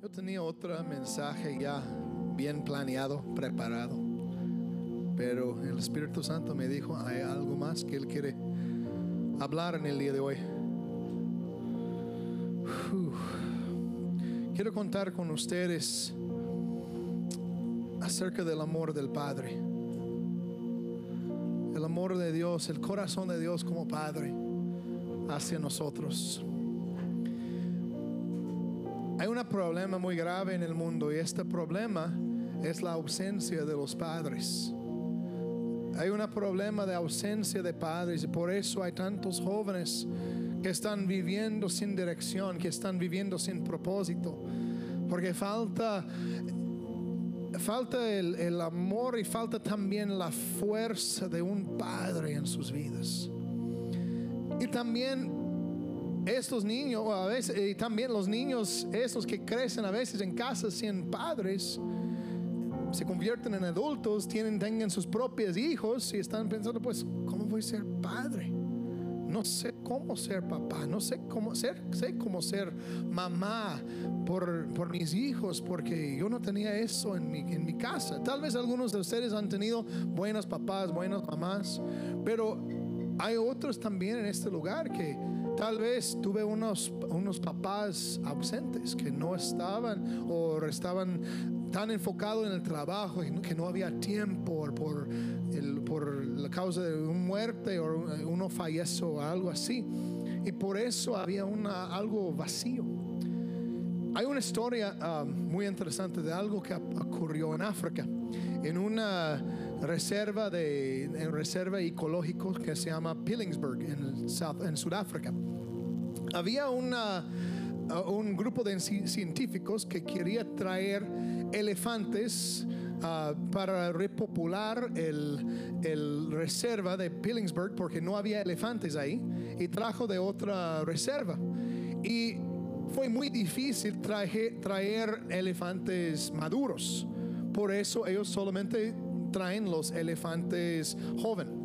Yo tenía otro mensaje ya bien planeado, preparado. Pero el Espíritu Santo me dijo, hay algo más que Él quiere hablar en el día de hoy. Quiero contar con ustedes acerca del amor del Padre. El amor de Dios, el corazón de Dios como Padre hacia nosotros. Hay un problema muy grave en el mundo y este problema es la ausencia de los padres. Hay un problema de ausencia de padres y por eso hay tantos jóvenes que están viviendo sin dirección, que están viviendo sin propósito, porque falta falta el, el, amor y falta también la fuerza de un padre en sus vidas. Y también estos niños, a veces, y también los niños, estos que crecen a veces en casas sin padres, se convierten en adultos, tienen, tengan sus propios hijos y están pensando, pues, ¿cómo voy a ser padre? No sé cómo ser papá, no sé cómo ser, sé cómo ser mamá por, por mis hijos, porque yo no tenía eso en mi, en mi casa. Tal vez algunos de ustedes han tenido buenos papás, buenas mamás, pero hay otros también en este lugar que tal vez tuve unos, unos papás ausentes que no estaban o estaban tan enfocados en el trabajo que no había tiempo por, por la causa de una muerte o uno falleció o algo así. Y por eso había una, algo vacío. Hay una historia uh, muy interesante de algo que ocurrió en África, en una reserva de en reserva ecológico que se llama Pillingsburg en, South, en Sudáfrica. Había una, uh, un grupo de científicos que quería traer elefantes uh, para repopular el, el, reserva de Pillingsburg porque no había elefantes ahí y trajo de otra reserva. Y fue muy difícil traer, traer elefantes maduros. Por eso ellos solamente traen los elefantes joven.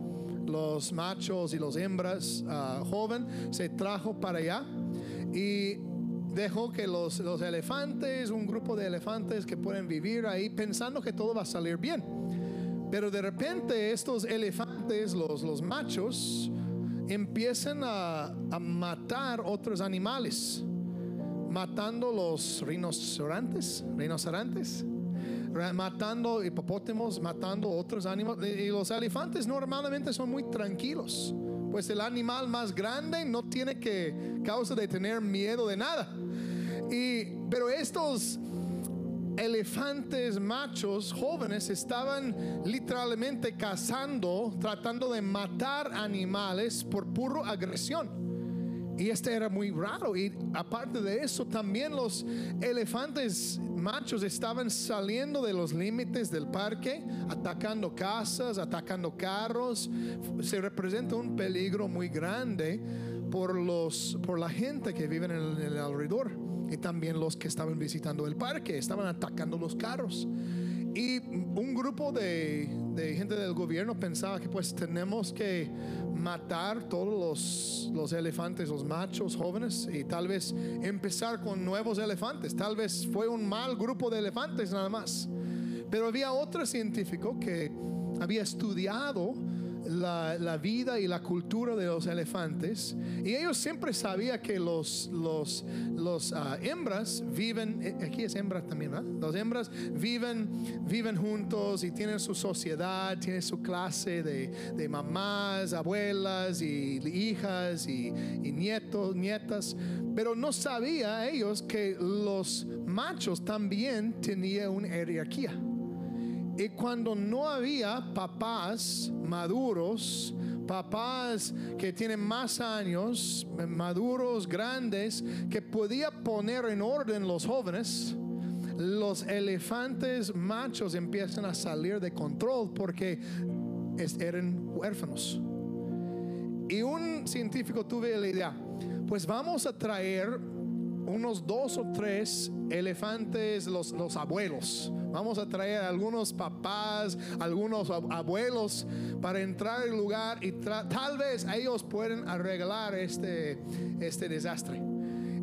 Los machos y los hembras uh, joven se trajo para allá y dejó que los, los elefantes, un grupo de elefantes que pueden vivir ahí pensando que todo va a salir bien. Pero de repente estos elefantes, los, los machos, empiezan a, a matar otros animales, matando los rinocerontes, rinocerontes matando hipopótamos, matando otros animales. Y los elefantes normalmente son muy tranquilos, pues el animal más grande no tiene que causa de tener miedo de nada. Y, pero estos elefantes machos jóvenes estaban literalmente cazando, tratando de matar animales por puro agresión. Y este era muy raro. Y aparte de eso, también los elefantes machos estaban saliendo de los límites del parque, atacando casas, atacando carros. Se representa un peligro muy grande por, los, por la gente que vive en el, en el alrededor. Y también los que estaban visitando el parque, estaban atacando los carros. Y un grupo de, gente del gobierno pensaba que pues tenemos que matar todos los, los, elefantes, los machos jóvenes y tal vez empezar con nuevos elefantes. Tal vez fue un mal grupo de elefantes nada más. Pero había otro científico que había estudiado la, vida y la cultura de los elefantes. Y ellos siempre sabían que los, los, los uh, hembras viven, eh, aquí es hembra también, ¿verdad? Los hembras viven, viven juntos y tienen su sociedad, tienen su clase de, de mamás, abuelas y hijas y, y nietos, nietas. Pero no sabía ellos que los machos también tenían una jerarquía. Y cuando no había papás maduros, papás que tienen más años, maduros, grandes, que podía poner en orden los jóvenes, los elefantes machos empiezan a salir de control porque eran huérfanos. Y un científico tuve la idea, pues vamos a traer unos dos o tres elefantes, los, los abuelos. Vamos a traer algunos papás, algunos abuelos para entrar al lugar y tal vez ellos pueden arreglar este, este desastre.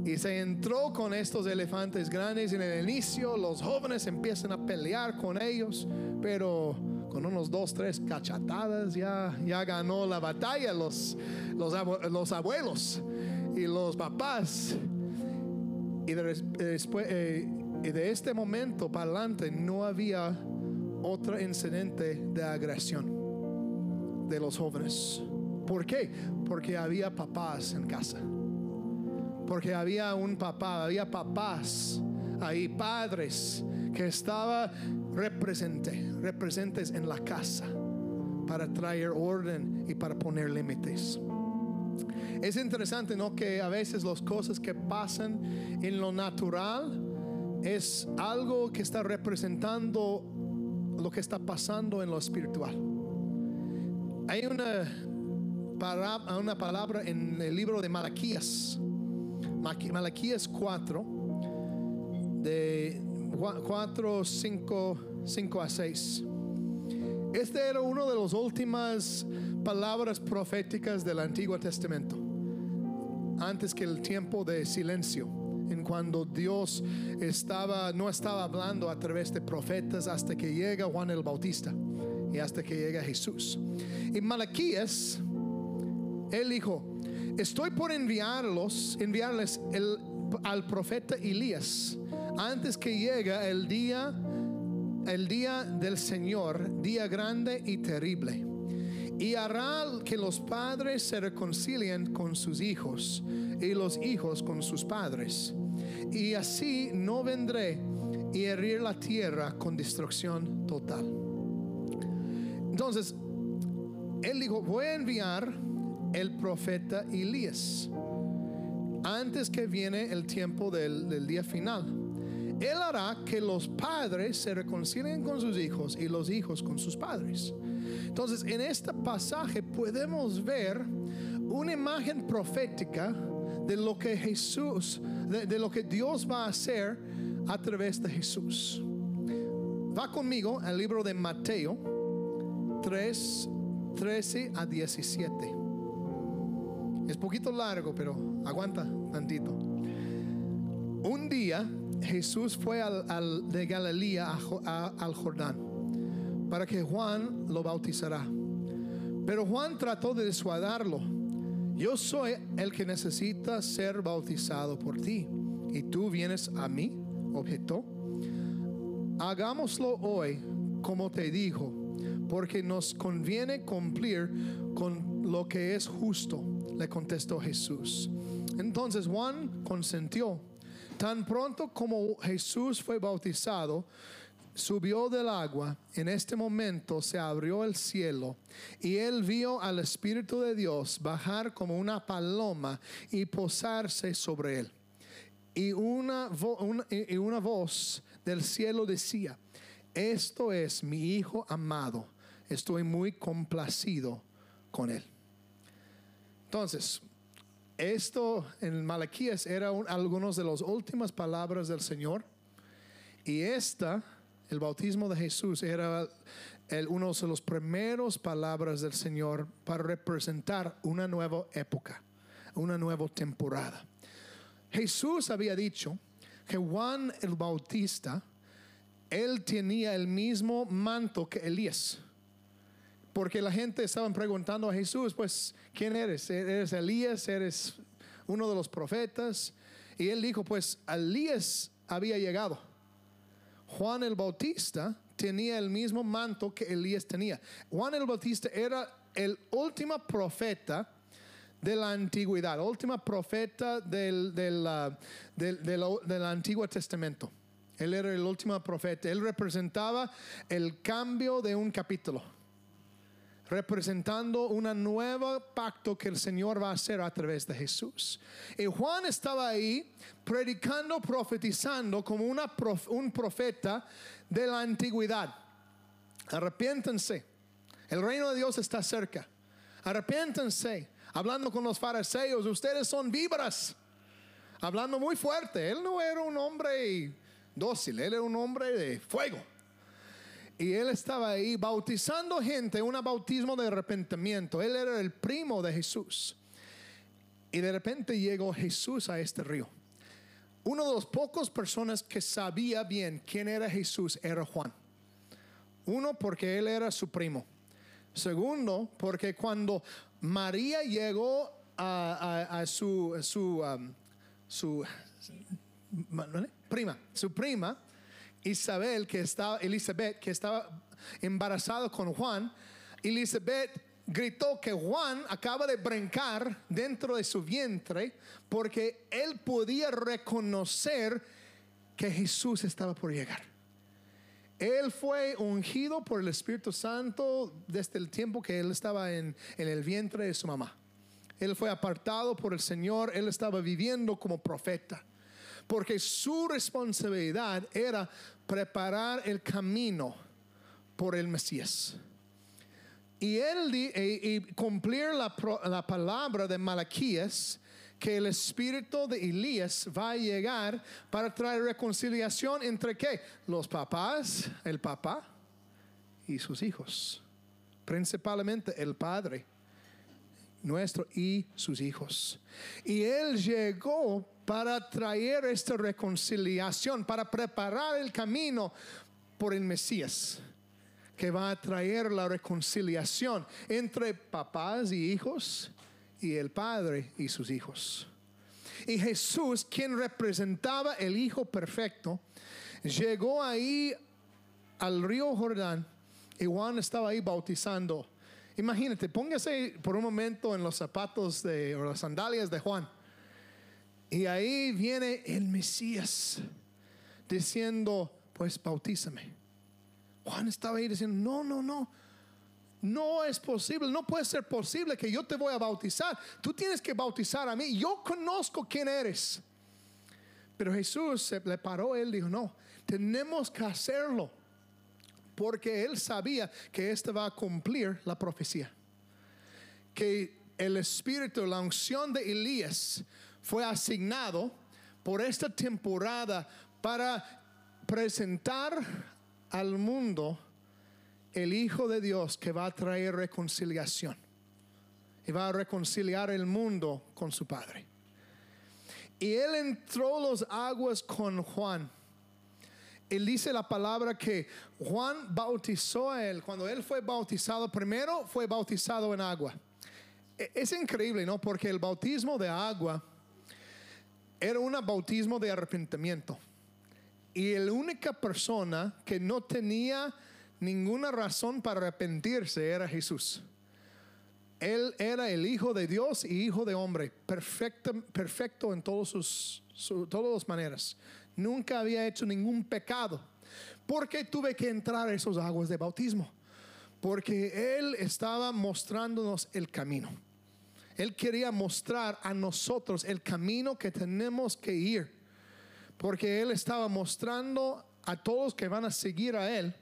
Y se entró con estos elefantes grandes. En el inicio los jóvenes empiezan a pelear con ellos, pero con unos dos, tres cachatadas ya, ya ganó la batalla los, los, los abuelos y los papás. Y después, eh, de este momento para adelante no había otro incidente de agresión de los jóvenes. ¿Por qué? Porque había papás en casa. Porque había un papá, había papás ahí, padres que estaban represente, representes en la casa para traer orden y para poner límites. Es interesante, ¿no? Que a veces las cosas que pasan en lo natural es algo que está representando lo que está pasando en lo espiritual. Hay una, una palabra en el libro de Malaquías, Malaquías 4, de 4, 5, 5 a 6. Este era uno de las últimas palabras proféticas del Antiguo Testamento, antes que el tiempo de silencio, en cuando Dios estaba, no estaba hablando a través de profetas hasta que llega Juan el Bautista y hasta que llega Jesús. Y Malaquías, él dijo, estoy por enviarlos, enviarles al profeta Elías antes que llegue el día el día del Señor, día grande y terrible. Y hará que los padres se reconcilien con sus hijos y los hijos con sus padres. Y así no vendré y herir la tierra con destrucción total. Entonces, él dijo, voy a enviar el profeta Elías antes que viene el tiempo del, del día final. Él hará que los padres se reconcilien con sus hijos y los hijos con sus padres. Entonces, en este pasaje podemos ver una imagen profética de lo que Jesús, de, lo que Dios va a hacer a través de Jesús. Va conmigo al libro de Mateo 3, 13 a 17. Es poquito largo, pero aguanta tantito. Un día Jesús fue al, de Galilea al Jordán para que Juan lo bautizara. Pero Juan trató de disuadarlo. Yo soy el que necesita ser bautizado por ti. Y tú vienes a mí, objetó. Hagámoslo hoy como te dijo, porque nos conviene cumplir con lo que es justo, le contestó Jesús. Entonces Juan consentió. Tan pronto como Jesús fue bautizado, subió del agua, en este momento se abrió el cielo y él vio al Espíritu de Dios bajar como una paloma y posarse sobre él. Y una, y una voz del cielo decía, esto es mi Hijo amado, estoy muy complacido con él. Entonces, esto en Malaquías era algunas de las últimas palabras del Señor. Y esta, el bautismo de Jesús, era el, uno de las primeras palabras del Señor para representar una nueva época, una nueva temporada. Jesús había dicho que Juan el Bautista, él tenía el mismo manto que Elías. Porque la gente estaba preguntando a Jesús, pues, ¿quién eres? ¿Eres Elías? ¿Eres uno de los profetas? Y él dijo, pues, Elías había llegado. Juan el Bautista tenía el mismo manto que Elías tenía. Juan el Bautista era el último profeta de la antigüedad, último profeta del, del, del, del Antiguo Testamento. Él era el último profeta. Él representaba el cambio de un capítulo representando un nuevo pacto que el Señor va a hacer a través de Jesús. Y Juan estaba ahí predicando, profetizando como una un profeta de la antigüedad. Arrepiéntense, el reino de Dios está cerca. Arrepiéntense, hablando con los fariseos, ustedes son víboras. Hablando muy fuerte, él no era un hombre dócil, él era un hombre de fuego. Y él estaba ahí bautizando gente, un bautismo de arrepentimiento. Él era el primo de Jesús. Y de repente llegó Jesús a este río. uno de los pocos personas que sabía bien quién era Jesús era Juan. Uno, porque él era su primo. Segundo, porque cuando María llegó a, su, su, um, su prima, su prima, Isabel, que estaba, Elizabeth, que estaba embarazada con Juan, Elizabeth gritó que Juan acaba de brincar dentro de su vientre porque él podía reconocer que Jesús estaba por llegar. Él fue ungido por el Espíritu Santo desde el tiempo que él estaba en, en, el vientre de su mamá. Él fue apartado por el Señor, él estaba viviendo como profeta, porque su responsabilidad era preparar el camino por el Mesías. Y él y, cumplir la, la palabra de Malaquías que el espíritu de Elías va a llegar para traer reconciliación entre qué? Los papás, el papá y sus hijos. Principalmente el padre nuestro y sus hijos. Y él llegó para traer esta reconciliación, para preparar el camino por el Mesías, que va a traer la reconciliación entre papás y hijos y el Padre y sus hijos. Y Jesús, quien representaba el Hijo perfecto, llegó ahí al río Jordán y Juan estaba ahí bautizando. Imagínate, póngase por un momento en los zapatos de, o las sandalias de Juan. Y ahí viene el Mesías diciendo, pues bautízame. Juan estaba ahí diciendo, no, no, no, no es posible, no puede ser posible que yo te voy a bautizar. Tú tienes que bautizar a mí. Yo conozco quién eres. Pero Jesús se le paró, él dijo, no, tenemos que hacerlo. Porque él sabía que este va a cumplir la profecía. Que el espíritu, la unción de Elías fue asignado por esta temporada para presentar al mundo el Hijo de Dios que va a traer reconciliación y va a reconciliar el mundo con su Padre. Y él entró los aguas con Juan. Él dice la palabra que Juan bautizó a él. Cuando él fue bautizado, primero fue bautizado en agua. E, es increíble, ¿no? Porque el bautismo de agua era un bautismo de arrepentimiento. Y la única persona que no tenía ninguna razón para arrepentirse era Jesús. Él era el Hijo de Dios y Hijo de hombre, perfecto, perfecto en todos sus, todas las maneras. Nunca había hecho ningún pecado. ¿Por qué tuve que entrar a esos aguas de bautismo? Porque Él estaba mostrándonos el camino. Él quería mostrar a nosotros el camino que tenemos que ir. Porque Él estaba mostrando a todos que van a seguir a Él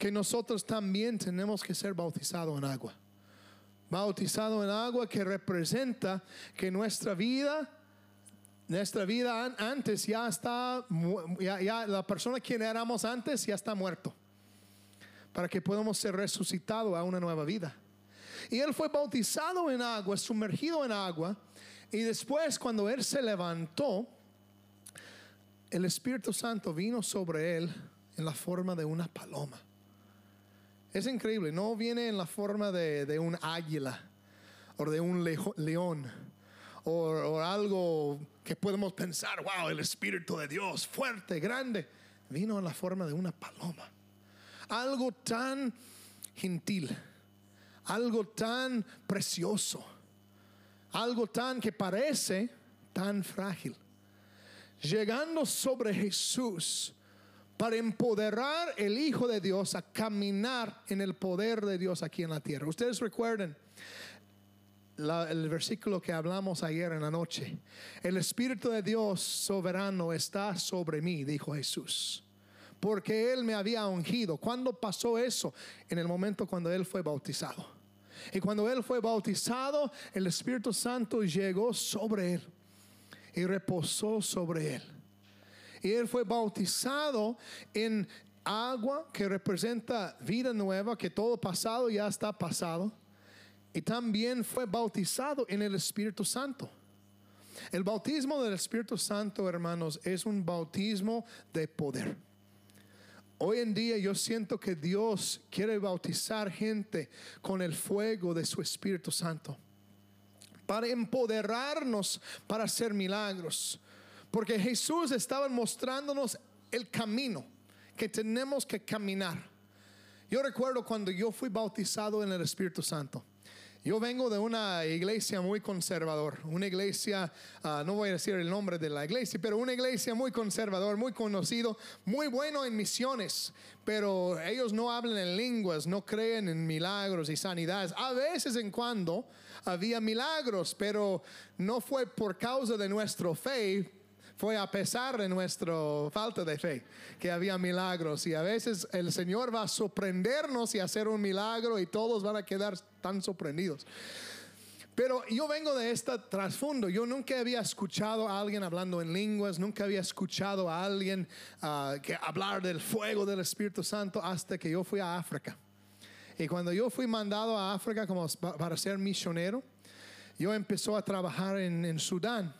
que nosotros también tenemos que ser bautizados en agua. Bautizado en agua que representa que nuestra vida, nuestra vida antes ya está, ya, la persona quien éramos antes ya está muerto. Para que podamos ser resucitados a una nueva vida. Y él fue bautizado en agua, sumergido en agua. Y después cuando él se levantó, el Espíritu Santo vino sobre él en la forma de una paloma. Es increíble, no viene en la forma de, un águila o de un león o, algo que podemos pensar, wow, el Espíritu de Dios, fuerte, grande. Vino en la forma de una paloma. Algo tan gentil, algo tan precioso, algo tan que parece tan frágil. Llegando sobre Jesús, para empoderar el Hijo de Dios a caminar en el poder de Dios aquí en la tierra. Ustedes recuerden el versículo que hablamos ayer en la noche. El Espíritu de Dios soberano está sobre mí, dijo Jesús. Porque Él me había ungido. ¿Cuándo pasó eso? En el momento cuando Él fue bautizado. Y cuando Él fue bautizado, el Espíritu Santo llegó sobre Él y reposó sobre Él. Y él fue bautizado en agua que representa vida nueva, que todo pasado ya está pasado. Y también fue bautizado en el Espíritu Santo. El bautismo del Espíritu Santo, hermanos, es un bautismo de poder. Hoy en día yo siento que Dios quiere bautizar gente con el fuego de su Espíritu Santo para empoderarnos para hacer milagros. Porque Jesús estaba mostrándonos el camino que tenemos que caminar. Yo recuerdo cuando yo fui bautizado en el Espíritu Santo. Yo vengo de una iglesia muy conservador, una iglesia, ah, no voy a decir el nombre de la iglesia, pero una iglesia muy conservador, muy conocido, muy bueno en misiones, pero ellos no hablan en lenguas, no creen en milagros y sanidades. A veces en cuando había milagros, pero no fue por causa de nuestra fe, fue a pesar de nuestra falta de fe que había milagros. Y a veces el Señor va a sorprendernos y hacer un milagro y todos van a quedar tan sorprendidos. Pero yo vengo de este trasfondo. Yo nunca había escuchado a alguien hablando en lenguas, nunca había escuchado a alguien ah, que hablar del fuego del Espíritu Santo hasta que yo fui a África. Y cuando yo fui mandado a África como para ser misionero, yo empecé a trabajar en Sudán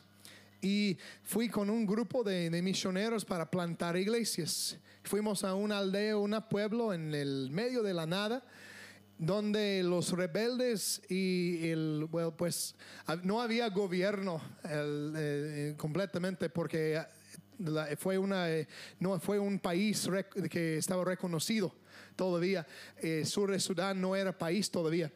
y fui con un grupo de, misioneros para plantar iglesias. Fuimos a una aldea, un pueblo en el medio de la nada, donde los rebeldes y el, pues no había gobierno eh, completamente porque fue una, no fue un país que estaba reconocido todavía. Eh, Sur de Sudán no era país todavía.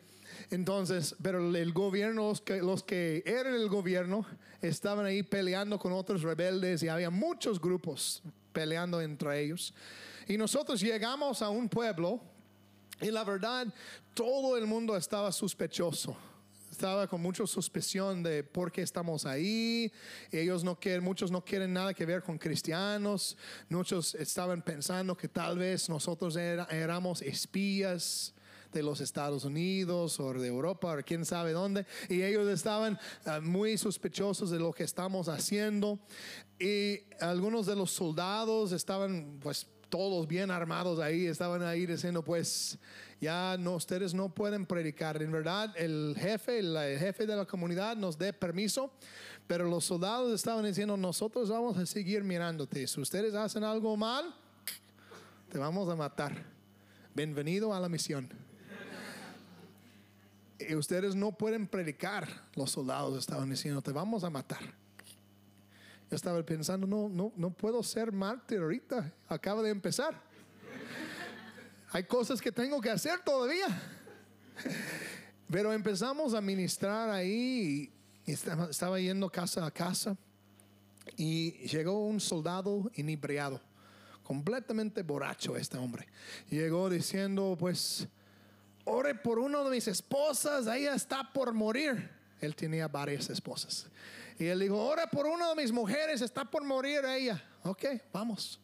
Entonces, pero el gobierno, los que, eran el gobierno, estaban ahí peleando con otros rebeldes y había muchos grupos peleando entre ellos. Y nosotros llegamos a un pueblo y la verdad, todo el mundo estaba sospechoso estaba con mucha suspicion de por qué estamos ahí. Ellos no quieren, muchos no quieren nada que ver con cristianos. Muchos estaban pensando que tal vez nosotros éramos espías de los Estados Unidos o de Europa o quién sabe dónde. Y ellos estaban ah, muy sospechosos de lo que estamos haciendo. Y algunos de los soldados estaban pues todos bien armados ahí, estaban ahí diciendo pues ya no, ustedes no pueden predicar. En verdad el jefe, el jefe de la comunidad nos dé permiso, pero los soldados estaban diciendo nosotros vamos a seguir mirándote. Si ustedes hacen algo mal, te vamos a matar. Bienvenido a la misión. Y ustedes no pueden predicar, los soldados estaban diciendo, te vamos a matar. Yo estaba pensando, no, no, no puedo ser mártir ahorita, acaba de empezar. Hay cosas que tengo que hacer todavía. Pero empezamos a ministrar ahí y estaba yendo casa a casa y llegó un soldado inebriado, completamente borracho este hombre. Llegó diciendo, pues, ore por una de mis esposas, ella está por morir. Él tenía varias esposas. Y él dijo, ore por una de mis mujeres, está por morir ella. Ok, vamos.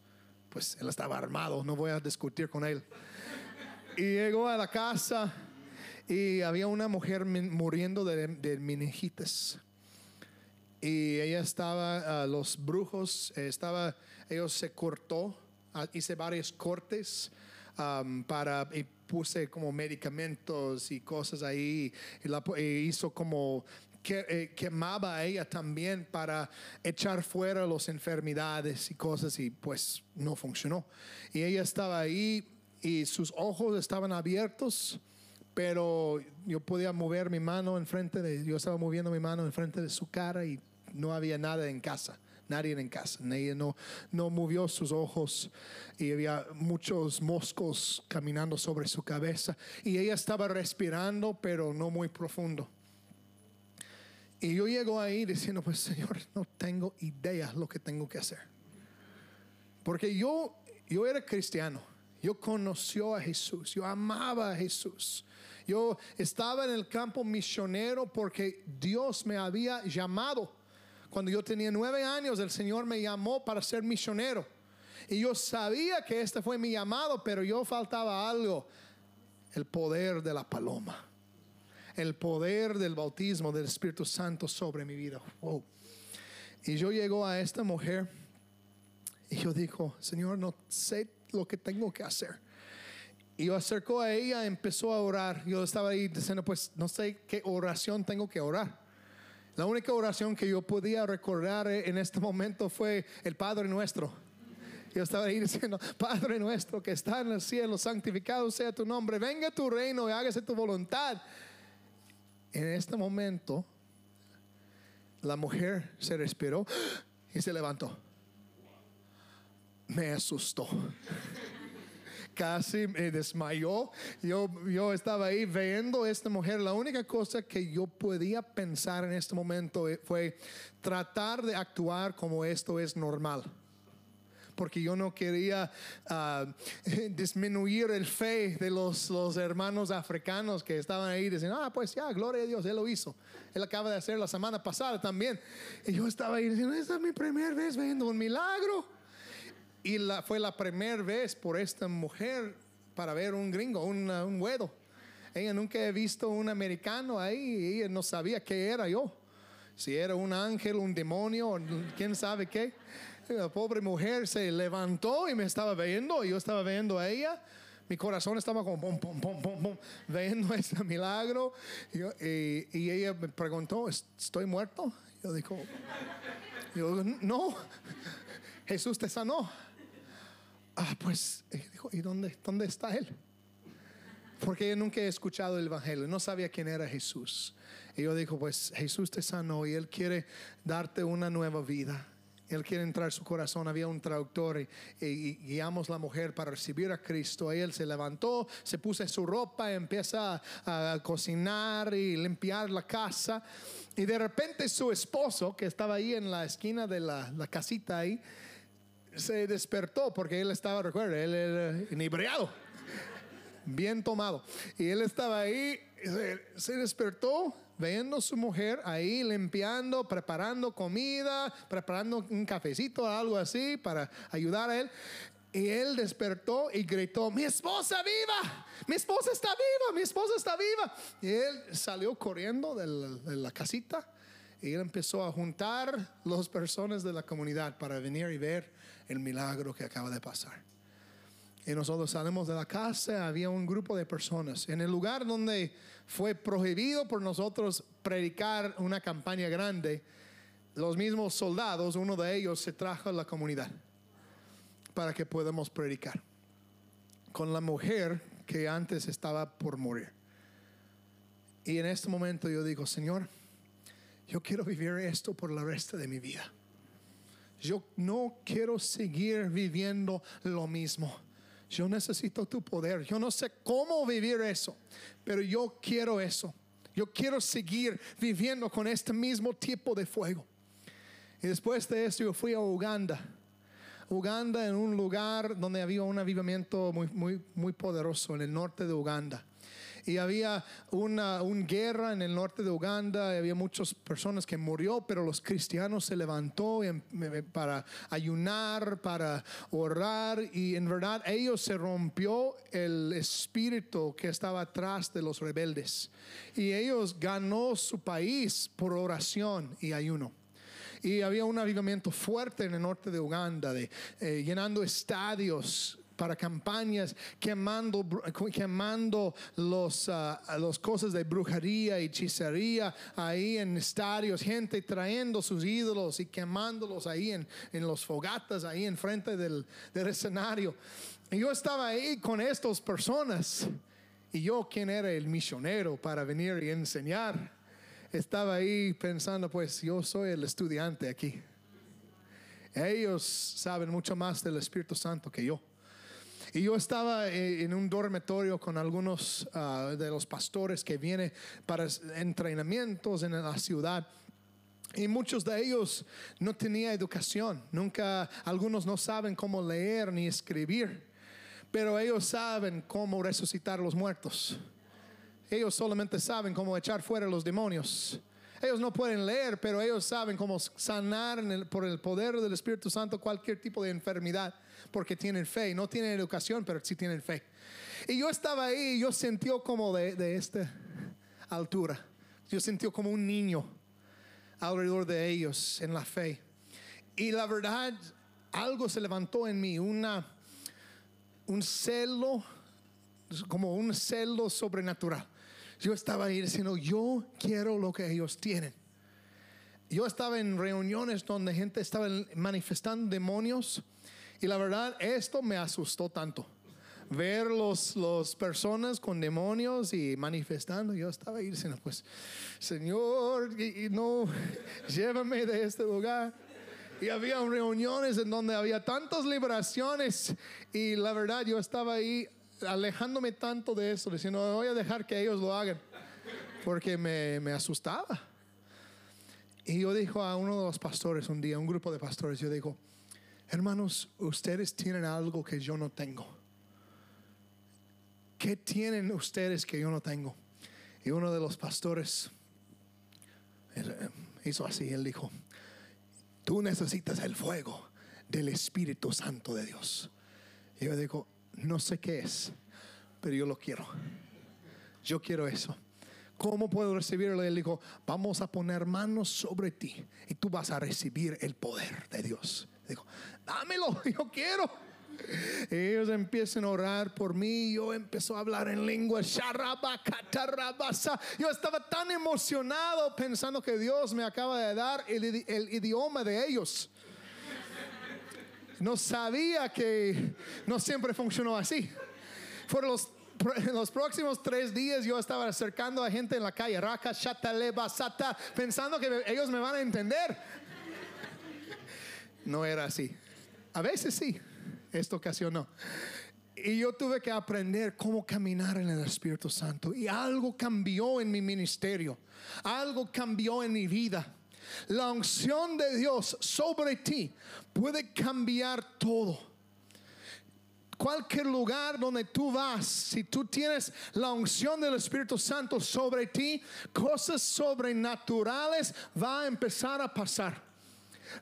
Pues él estaba armado, no voy a discutir con él. Y llegó a la casa y había una mujer muriendo de, de meningitis. Y ella estaba, los brujos, eh, estaba, ellos se cortó, ah, hice varios cortes para puse como medicamentos y cosas ahí y, la, hizo como que, eh, quemaba a ella también para echar fuera las enfermedades y cosas y pues no funcionó. Y ella estaba ahí y sus ojos estaban abiertos, pero yo podía mover mi mano enfrente de, yo estaba moviendo mi mano enfrente de su cara y no había nada en casa nadie en casa. Nadie no, no movió sus ojos y había muchos moscos caminando sobre su cabeza. Y ella estaba respirando, pero no muy profundo. Y yo llego ahí diciendo, pues Señor, no tengo idea lo que tengo que hacer. Porque yo, yo era cristiano. Yo conoció a Jesús. Yo amaba a Jesús. Yo estaba en el campo misionero porque Dios me había llamado cuando yo tenía nueve años, el Señor me llamó para ser misionero. Y yo sabía que este fue mi llamado, pero yo faltaba algo. El poder de la paloma. El poder del bautismo del Espíritu Santo sobre mi vida. Y yo llego a esta mujer y yo digo, Señor, no sé lo que tengo que hacer. Y yo acercó a ella, empezó a orar. Yo estaba ahí diciendo, pues no sé qué oración tengo que orar. La única oración que yo podía recordar en este momento fue el Padre nuestro. Yo estaba ahí diciendo, Padre nuestro que está en el cielo, santificado sea tu nombre, venga tu reino y hágase tu voluntad. En este momento, la mujer se respiró y se levantó. Me asustó. Casi me desmayó. Yo, yo estaba ahí viendo a esta mujer. La única cosa que yo podía pensar en este momento fue tratar de actuar como esto es normal porque yo no quería uh, disminuir el fe de los, los hermanos africanos que estaban ahí diciendo, ah, pues ya, gloria a Dios, Él lo hizo. Él acaba de hacer la semana pasada también. Y yo estaba ahí diciendo, esta es mi primera vez viendo un milagro. Y la, fue la primera vez por esta mujer para ver un gringo, un, un huedo. Ella nunca había visto un americano ahí y ella no sabía qué era yo. Si era un ángel, un demonio, quién sabe qué. La pobre mujer se levantó y me estaba viendo, y yo estaba viendo a ella. Mi corazón estaba como pum, pum, pum, pum, viendo ese milagro. Y, ella me preguntó, ¿estoy muerto? Yo digo, yo, no, Jesús te sanó. Ah, pues, dijo, ¿y dónde, dónde está él? Porque yo nunca he escuchado el Evangelio, no sabía quién era Jesús. Y yo dijo, pues Jesús te sanó y Él quiere darte una nueva vida. Él quiere entrar en su corazón. Había un traductor y, guiamos la mujer para recibir a Cristo. Él se levantó, se puso su ropa, empieza a, cocinar y limpiar la casa. Y de repente su esposo, que estaba ahí en la esquina de la, casita ahí, se despertó porque él estaba, recuerda, él era inebriado, bien tomado. Y él estaba ahí, se despertó viendo a su mujer ahí limpiando, preparando comida, preparando un cafecito algo así para ayudar a él. Y él despertó y gritó, mi esposa viva, mi esposa está viva, mi esposa está viva. Y él salió corriendo de la, de la casita y él empezó a juntar las personas de la comunidad para venir y ver el milagro que acaba de pasar. Y nosotros salimos de la casa, había un grupo de personas. En el lugar donde fue prohibido por nosotros predicar una campaña grande, los mismos soldados, uno de ellos se trajo a la comunidad para que podamos predicar. Con la mujer que antes estaba por morir. Y en este momento yo digo, Señor, yo quiero vivir esto por el resto de mi vida. Yo no quiero seguir viviendo lo mismo yo necesito tu poder. Yo no sé cómo vivir eso, pero yo quiero eso. Yo quiero seguir viviendo con este mismo tipo de fuego. Y después de eso yo fui a Uganda. Uganda en un lugar donde había un avivamiento muy, muy, muy poderoso en el norte de Uganda y había una, guerra en el norte de Uganda, había muchas personas que murió, pero los cristianos se levantó para ayunar, para orar y en verdad ellos se rompió el espíritu que estaba atrás de los rebeldes y ellos ganó su país por oración y ayuno. Y había un avivamiento fuerte en el norte de Uganda, de, eh, llenando estadios para campañas, quemando, quemando los, uh, cosas de brujería y hechicería ahí en estadios, gente trayendo sus ídolos y quemándolos ahí en, en los fogatas, ahí enfrente del, del escenario. Y yo estaba ahí con estas personas. Y yo, quien era el misionero para venir y enseñar, estaba ahí pensando, pues yo soy el estudiante aquí. Ellos saben mucho más del Espíritu Santo que yo. Y yo estaba eh, en un dormitorio con algunos ah, de los pastores que vienen para entrenamientos en la ciudad. Y muchos de ellos no tenían educación, nunca, algunos no saben cómo leer ni escribir, pero ellos saben cómo resucitar los muertos. Ellos solamente saben cómo echar fuera los demonios. Ellos no pueden leer, pero ellos saben cómo sanar por el poder del Espíritu Santo cualquier tipo de enfermedad porque tienen fe. No tienen educación, pero sí tienen fe. Y yo estaba ahí y yo sentí como de, de esta altura. Yo sentí como un niño alrededor de ellos en la fe. Y la verdad, algo se levantó en mí, una, un celo, como un celo sobrenatural. Yo estaba ahí diciendo, yo quiero lo que ellos tienen. yo estaba en reuniones donde gente estaba manifestando demonios y la verdad esto me asustó tanto. Ver los, los personas con demonios y manifestando, yo estaba ahí diciendo, pues, Señor, no, llévame de este lugar. Y había reuniones en donde había tantas liberaciones y la verdad yo estaba ahí alejándome tanto de eso, diciendo, voy a dejar que ellos lo hagan, porque me, me asustaba. Y yo dijo a uno de los pastores un día, un grupo de pastores, yo digo, hermanos, ustedes tienen algo que yo no tengo. ¿Qué tienen ustedes que yo no tengo? Y uno de los pastores eh, hizo así, él dijo, tú necesitas el fuego del Espíritu Santo de Dios. Y yo digo, no sé qué es, pero yo lo quiero. Yo quiero eso. ¿Cómo puedo recibirlo? Él dijo, vamos a poner manos sobre ti y tú vas a recibir el poder de Dios. Dijo, dámelo, yo quiero. Ellos empiezan a orar por mí. Yo empezó a hablar en lengua. Yo estaba tan emocionado pensando que Dios me acaba de dar el, el idioma de ellos. No sabía que no siempre funcionó así. Por los los próximos tres días yo estaba acercando a gente en la calle, Raka, Sata, pensando que ellos me van a entender. No era así. A veces sí, esta ocasión no. Y yo tuve que aprender cómo caminar en el Espíritu Santo. Y algo cambió en mi ministerio. Algo cambió en mi vida. La unción de Dios sobre ti puede cambiar todo cualquier lugar donde tú vas, si tú tienes la unción del Espíritu Santo sobre ti, cosas sobrenaturales van a empezar a pasar.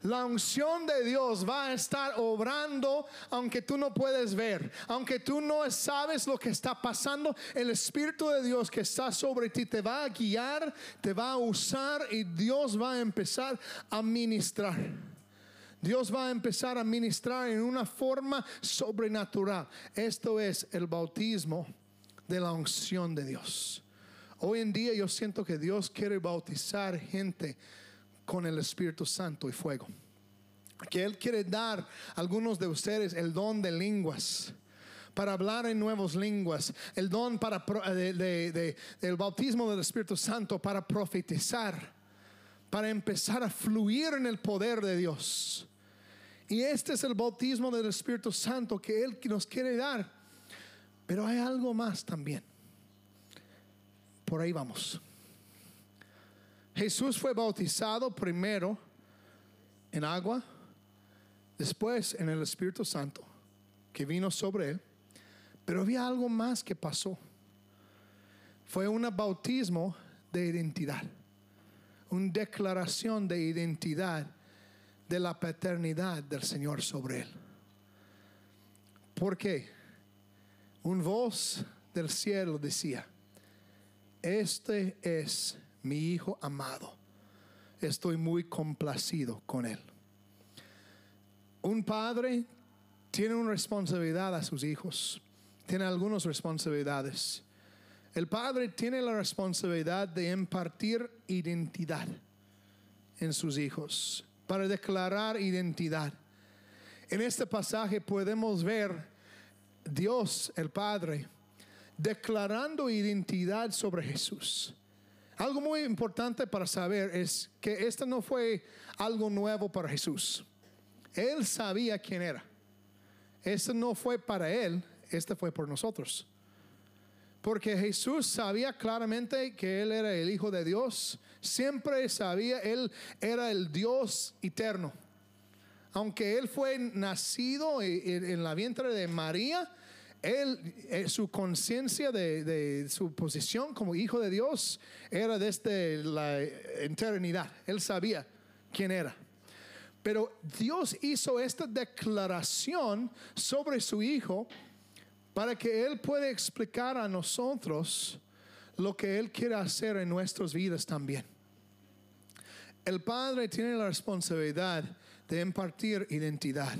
La unción de Dios va a estar obrando aunque tú no puedes ver, aunque tú no sabes lo que está pasando, el Espíritu de Dios que está sobre ti te va a guiar, te va a usar y Dios va a empezar a ministrar. Dios va a empezar a ministrar en una forma sobrenatural. Esto es el bautismo de la unción de Dios. Hoy en día yo siento que Dios quiere bautizar gente con el Espíritu Santo y fuego. Que Él quiere dar a algunos de ustedes el don de lenguas para hablar en nuevas lenguas, el don para de, del bautismo del Espíritu Santo para profetizar, para empezar a fluir en el poder de Dios. Y este es el bautismo del Espíritu Santo que Él nos quiere dar. Pero hay algo más también. Por ahí vamos. Jesús fue bautizado primero en agua, después en el Espíritu Santo que vino sobre él. Pero había algo más que pasó. Fue un bautismo de identidad, una declaración de identidad de la paternidad del Señor sobre él. Porque un voz del cielo decía, este es mi Hijo amado, estoy muy complacido con él. Un padre tiene una responsabilidad a sus hijos, tiene algunas responsabilidades. El padre tiene la responsabilidad de impartir identidad en sus hijos para declarar identidad. En este pasaje podemos ver Dios el Padre declarando identidad sobre Jesús. Algo muy importante para saber es que esto no fue algo nuevo para Jesús. Él sabía quién era. Esto no fue para él, este fue por nosotros. Porque Jesús sabía claramente que Él era el Hijo de Dios. Siempre sabía, Él era el Dios eterno. Aunque Él fue nacido en la vientre de María, él, eh, su conciencia de, su posición como hijo de Dios era desde la eternidad. Él sabía quién era. Pero Dios hizo esta declaración sobre su hijo para que Él pueda explicar a nosotros lo que Él quiere hacer en nuestras vidas también. El Padre tiene la responsabilidad de impartir identidad.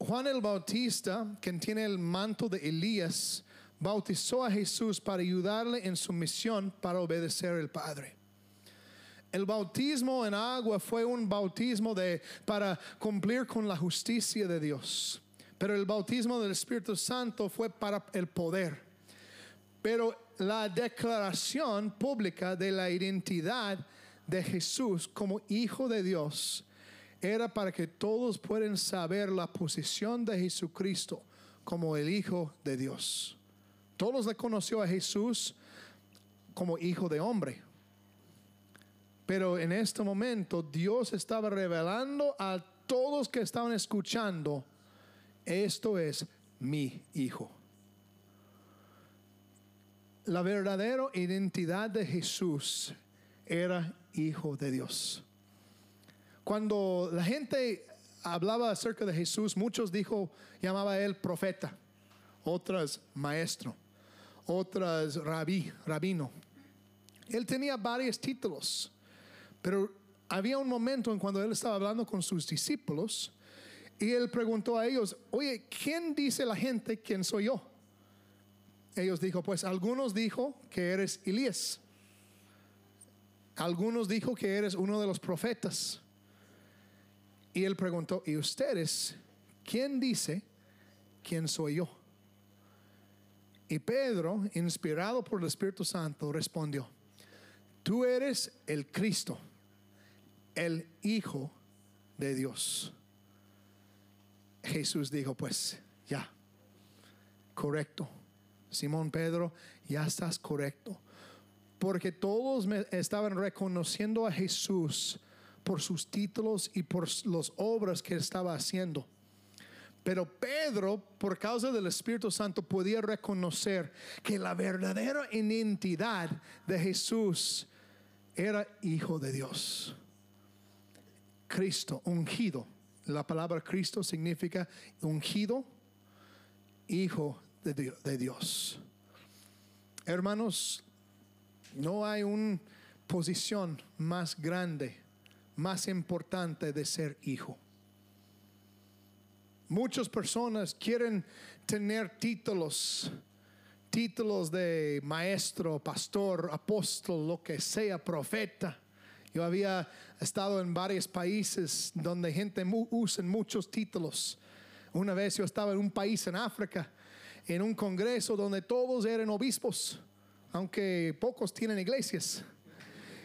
Juan el Bautista, quien tiene el manto de Elías, bautizó a Jesús para ayudarle en su misión para obedecer al Padre. El bautismo en agua fue un bautismo de, para cumplir con la justicia de Dios. Pero el bautismo del Espíritu Santo fue para el poder. Pero la declaración pública de la identidad de Jesús como Hijo de Dios era para que todos puedan saber la posición de Jesucristo como el Hijo de Dios. Todos le conoció a Jesús como Hijo de Hombre. Pero en este momento Dios estaba revelando a todos que estaban escuchando, esto es mi Hijo. La verdadera identidad de Jesús era Hijo de Dios. Cuando la gente hablaba acerca de Jesús, muchos dijo, llamaba a él profeta, otras maestro, otras rabí, rabino. Él tenía varios títulos, pero había un momento en cuando él estaba hablando con sus discípulos y él preguntó a ellos, oye, ¿quién dice la gente quién soy yo? Ellos dijo, pues algunos dijo que eres Elías, algunos dijo que eres uno de los profetas. Y él preguntó, ¿y ustedes quién dice quién soy yo? Y Pedro, inspirado por el Espíritu Santo, respondió, tú eres el Cristo, el Hijo de Dios. Jesús dijo, pues ya, correcto. Simón Pedro, ya estás correcto. Porque todos me estaban reconociendo a Jesús por sus títulos y por las obras que estaba haciendo. Pero Pedro, por causa del Espíritu Santo, podía reconocer que la verdadera identidad de Jesús era hijo de Dios. Cristo, ungido. La palabra Cristo significa ungido, hijo de Dios. Hermanos, no hay una posición más grande más importante de ser hijo. Muchas personas quieren tener títulos, títulos de maestro, pastor, apóstol, lo que sea, profeta. Yo había estado en varios países donde gente usa muchos títulos. Una vez yo estaba en un país en África, en un congreso donde todos eran obispos, aunque pocos tienen iglesias.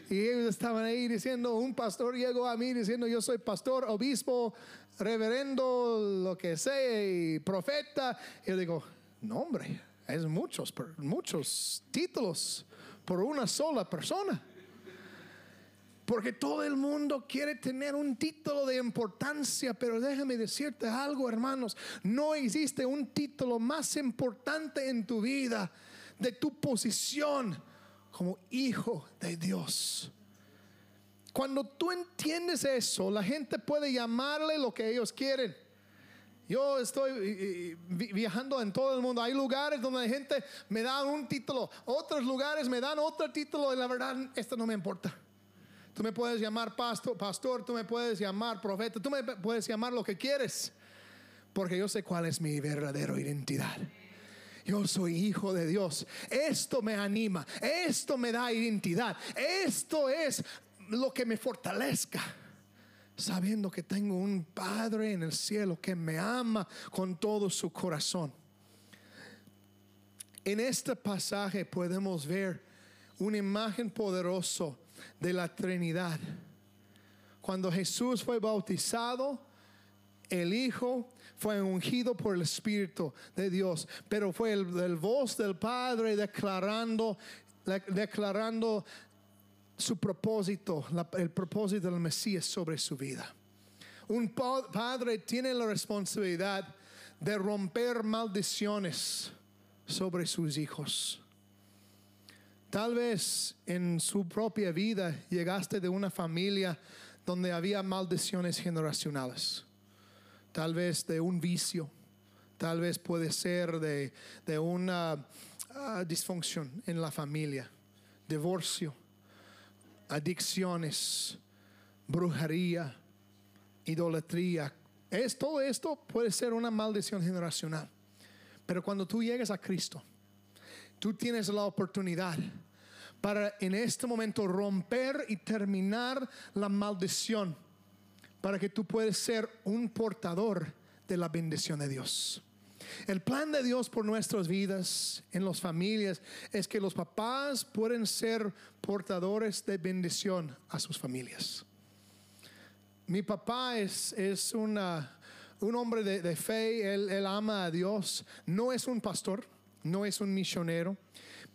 Y ellos estaban ahí diciendo, un pastor llegó a mí diciendo, yo soy pastor, obispo, reverendo, lo que sea, profeta. Y yo digo, no hombre, es muchos, muchos títulos por una sola persona. Porque todo el mundo quiere tener un título de importancia, pero déjame decirte algo, hermanos, no existe un título más importante en tu vida de tu posición como hijo de Dios. Cuando tú entiendes eso, la gente puede llamarle lo que ellos quieren. Yo estoy viajando en todo el mundo. Hay lugares donde la gente me da un título, otros lugares me dan otro título y la verdad, esto no me importa. Tú me puedes llamar pastor, pastor, tú me puedes llamar profeta, tú me puedes llamar lo que quieres, porque yo sé cuál es mi verdadera identidad yo soy hijo de Dios. Esto me anima, esto me da identidad, esto es lo que me fortalezca. Sabiendo que tengo un Padre en el cielo que me ama con todo su corazón. En este pasaje podemos ver una imagen poderosa de la Trinidad. Cuando Jesús fue bautizado, el Hijo fue ungido por el Espíritu de Dios, pero fue el, voz del Padre declarando, declarando su propósito, el propósito del Mesías sobre su vida. Un padre tiene la responsabilidad de romper maldiciones sobre sus hijos. Tal vez en su propia vida llegaste de una familia donde había maldiciones generacionales tal vez de un vicio, tal vez puede ser de, una ah, disfunción en la familia, divorcio, adicciones, brujería, idolatría. Es, todo esto puede ser una maldición generacional. Pero cuando tú llegas a Cristo, tú tienes la oportunidad para en este momento romper y terminar la maldición, para que tú puedas ser un portador de la bendición de Dios. El plan de Dios por nuestras vidas, en las familias, es que los papás pueden ser portadores de bendición a sus familias. Mi papá es, es una, un hombre de, fe, él, él ama a Dios, no es un pastor, no es un misionero,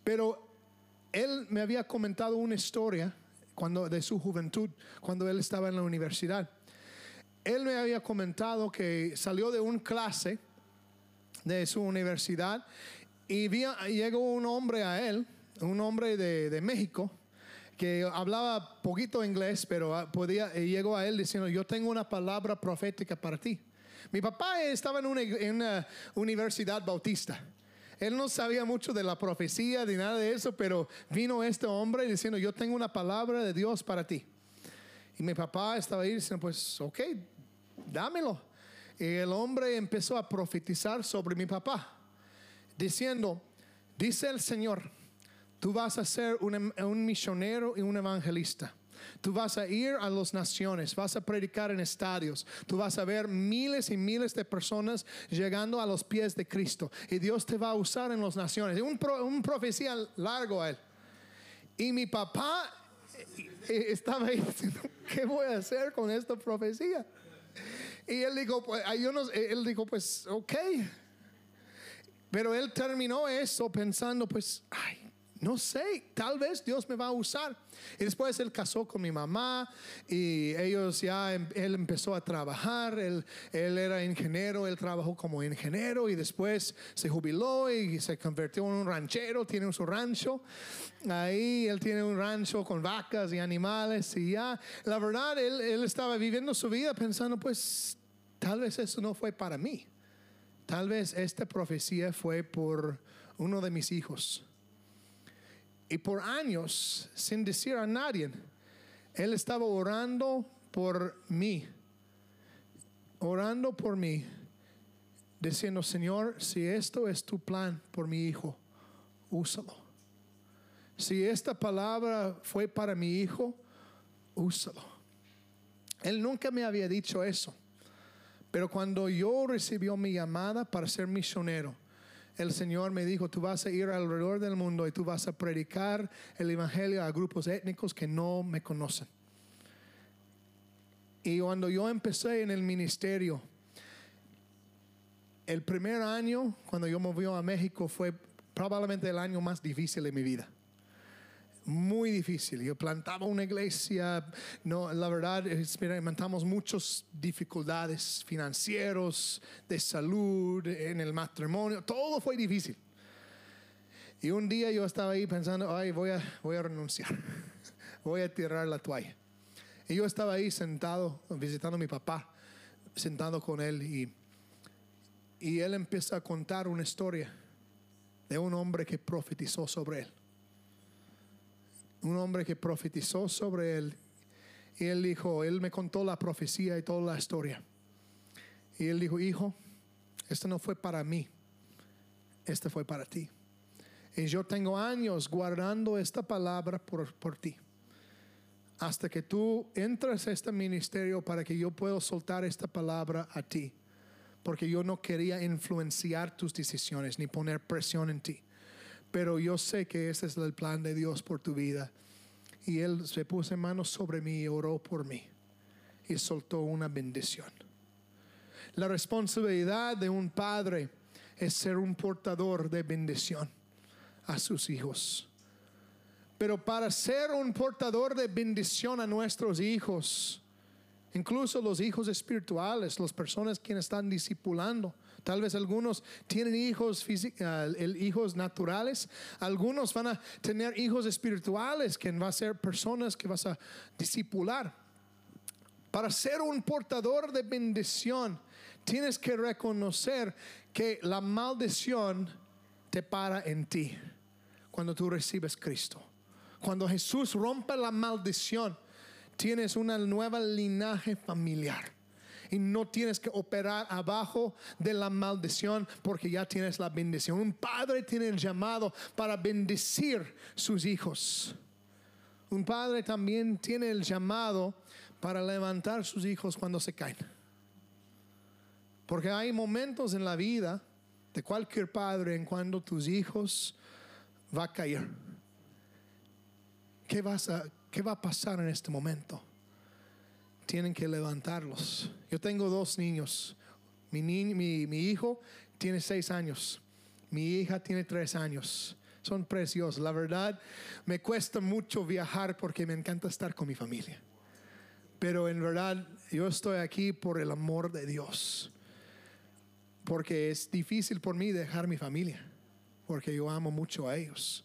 pero él me había comentado una historia cuando, de su juventud, cuando él estaba en la universidad. Él me había comentado que salió de una clase de su universidad y llegó un hombre a él, un hombre de, México, que hablaba poquito inglés, pero podía, y llegó a él diciendo, yo tengo una palabra profética para ti. Mi papá estaba en una, en una universidad bautista. Él no sabía mucho de la profecía ni nada de eso, pero vino este hombre diciendo, yo tengo una palabra de Dios para ti. Y mi papá estaba ahí diciendo, pues, ok, dámelo. Y el hombre empezó a profetizar sobre mi papá, diciendo, dice el Señor, tú vas a ser un, un misionero y un evangelista. Tú vas a ir a las naciones, vas a predicar en estadios, tú vas a ver miles y miles de personas llegando a los pies de Cristo y Dios te va a usar en las naciones. Un, un profecía largo a él. Y mi papá estaba diciendo, ¿qué voy a hacer con esta profecía? Y él dijo, pues, él dijo, pues, ok. Pero él terminó eso pensando, pues, ay, no sé, tal vez Dios me va a usar. Y después él casó con mi mamá y ellos ya, em, él empezó a trabajar, él, él era ingeniero, él trabajó como ingeniero y después se jubiló y se convirtió en un ranchero, tiene su rancho. Ahí él tiene un rancho con vacas y animales y ya, la verdad, él, él estaba viviendo su vida pensando, pues tal vez eso no fue para mí. Tal vez esta profecía fue por uno de mis hijos y por años, sin decir a nadie, él estaba orando por mí, orando por mí, diciendo, Señor, si esto es tu plan por mi hijo, úsalo. Si esta palabra fue para mi hijo, úsalo. Él nunca me había dicho eso. Pero cuando yo recibió mi llamada para ser misionero, el Señor me dijo, tú vas a ir alrededor del mundo y tú vas a predicar el Evangelio a grupos étnicos que no me conocen. Y cuando yo empecé en el ministerio, el primer año, cuando yo me a México, fue probablemente el año más difícil de mi vida muy difícil. Yo plantaba una iglesia, no, la verdad, experimentamos muchas dificultades financieros, de salud, en el matrimonio, todo fue difícil. Y un día yo estaba ahí pensando, ay, voy a, voy a renunciar, voy a tirar la toalla. Y yo estaba ahí sentado, visitando a mi papá, sentado con él, y, y él empieza a contar una historia de un hombre que profetizó sobre él un hombre que profetizó sobre él. Y él dijo, él me contó la profecía y toda la historia. Y él dijo, hijo, esto no fue para mí, esto fue para ti. Y yo tengo años guardando esta palabra por, por ti. Hasta que tú entres a este ministerio para que yo pueda soltar esta palabra a ti. Porque yo no quería influenciar tus decisiones ni poner presión en ti. Pero yo sé que ese es el plan de Dios por tu vida. Y Él se puso manos sobre mí y oró por mí. Y soltó una bendición. La responsabilidad de un padre es ser un portador de bendición a sus hijos. Pero para ser un portador de bendición a nuestros hijos, incluso los hijos espirituales, las personas quienes están discipulando, Tal vez algunos tienen hijos, ah, hijos naturales, algunos van a tener hijos espirituales que van a ser personas que vas a discipular. Para ser un portador de bendición, tienes que reconocer que la maldición te para en ti cuando tú recibes Cristo. Cuando Jesús rompe la maldición, tienes una nueva linaje familiar y no tienes que operar abajo de la maldición porque ya tienes la bendición. Un padre tiene el llamado para bendecir sus hijos. Un padre también tiene el llamado para levantar sus hijos cuando se caen. Porque hay momentos en la vida de cualquier padre en cuando tus hijos va a caer. ¿Qué, a, ¿Qué va a pasar en este momento? Tienen que levantarlos. Yo tengo dos niños. Mi, mi, mi hijo tiene seis años. Mi hija tiene tres años. Son preciosos. La verdad, me cuesta mucho viajar porque me encanta estar con mi familia. Pero en verdad, yo estoy aquí por el amor de Dios. Porque es difícil por mí dejar mi familia. Porque yo amo mucho a ellos.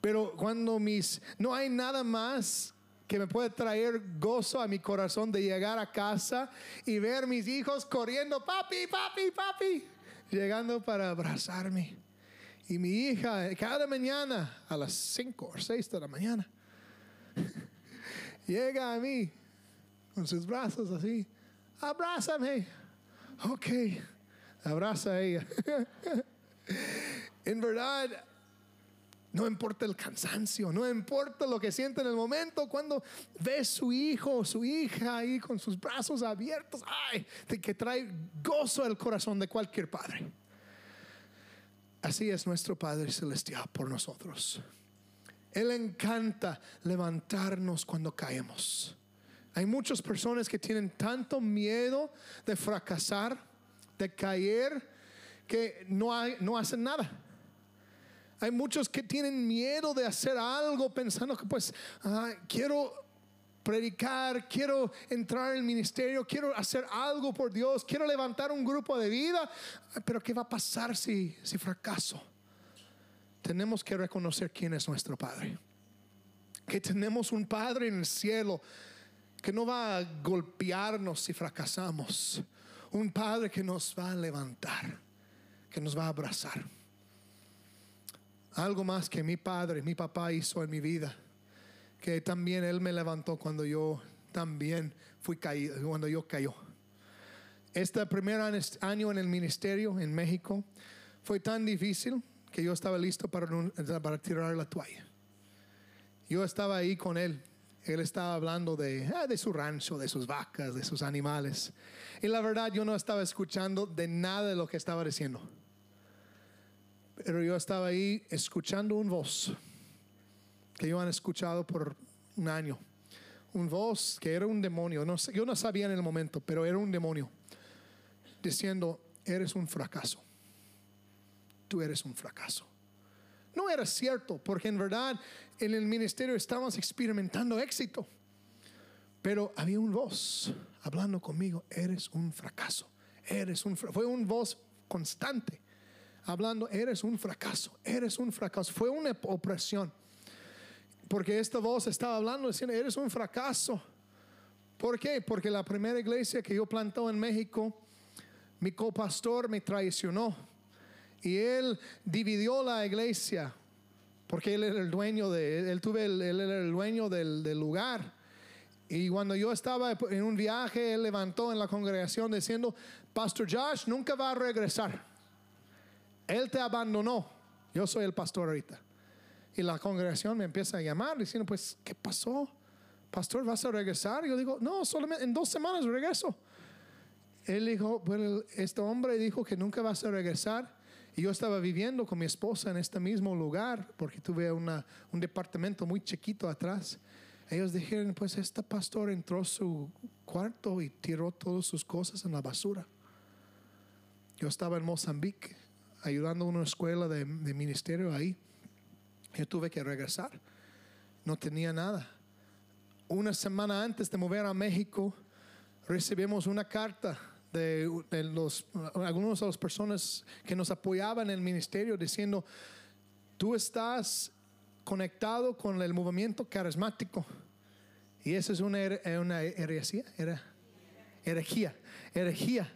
Pero cuando mis... No hay nada más que me puede traer gozo a mi corazón de llegar a casa y ver mis hijos corriendo, papi, papi, papi, llegando para abrazarme. Y mi hija, cada mañana, a las 5 o 6 de la mañana, llega a mí con sus brazos así, abrázame. Ok, abraza a ella. en verdad, no importa el cansancio, no importa lo que siente en el momento cuando ve su hijo o su hija ahí con sus brazos abiertos, ay, que trae gozo al corazón de cualquier padre. Así es nuestro Padre Celestial por nosotros. Él encanta levantarnos cuando caemos. Hay muchas personas que tienen tanto miedo de fracasar, de caer, que no, hay, no hacen nada. Hay muchos que tienen miedo de hacer algo pensando que pues quiero predicar, quiero entrar en el ministerio, quiero hacer algo por Dios, quiero levantar un grupo de vida, pero ¿qué va a pasar si, si fracaso? Tenemos que reconocer quién es nuestro Padre. Que tenemos un Padre en el cielo que no va a golpearnos si fracasamos. Un Padre que nos va a levantar, que nos va a abrazar. Algo más que mi Padre, mi papá hizo en mi vida que también Él me levantó cuando yo también fui caído, cuando yo cayó. Este primer año en el ministerio en México fue tan difícil que yo estaba listo para, para tirar la toalla. Yo estaba ahí con Él. Él estaba hablando de, ah, de su rancho, de sus vacas, de sus animales. Y la verdad yo no estaba escuchando de nada de lo que estaba diciendo. Pero yo estaba ahí escuchando un voz que yo han escuchado por un año. Un voz que era un demonio. No, yo no sabía en el momento, pero era un demonio. Diciendo, eres un fracaso. Tú eres un fracaso. No era cierto, porque en verdad en el ministerio estábamos experimentando éxito. Pero había un voz hablando conmigo, eres un fracaso. Eres un fue un voz constante hablando, eres un fracaso, eres un fracaso. Fue una opresión. Porque esta voz estaba hablando diciendo, eres un fracaso. ¿Por qué? Porque la primera iglesia que yo plantó en México, mi copastor me traicionó. Y él dividió la iglesia. Porque él era el dueño de, él, tuve él era el dueño del, del lugar. Y cuando yo estaba en un viaje, él levantó en la congregación diciendo, Pastor Josh nunca va a regresar. Él te abandonó. Yo soy el pastor ahorita. Y la congregación me empieza a llamar diciendo, pues, ¿qué pasó? Pastor, ¿vas a regresar? Y yo digo, no, solamente en dos semanas regreso. Él dijo, bueno, este hombre dijo que nunca vas a regresar. Y yo estaba viviendo con mi esposa en este mismo lugar porque tuve una, un departamento muy chiquito atrás. Ellos dijeron, pues este pastor entró a su cuarto y tiró todas sus cosas en la basura. Yo estaba en Mozambique ayudando a una escuela de, de ministerio ahí. Yo tuve que regresar. No tenía nada. Una semana antes de mover a México, recibimos una carta de, los, algunas de las personas que nos apoyaban en el ministerio diciendo, tú estás conectado con el movimiento carismático. Y eso es una, una herejía, herejía, herejía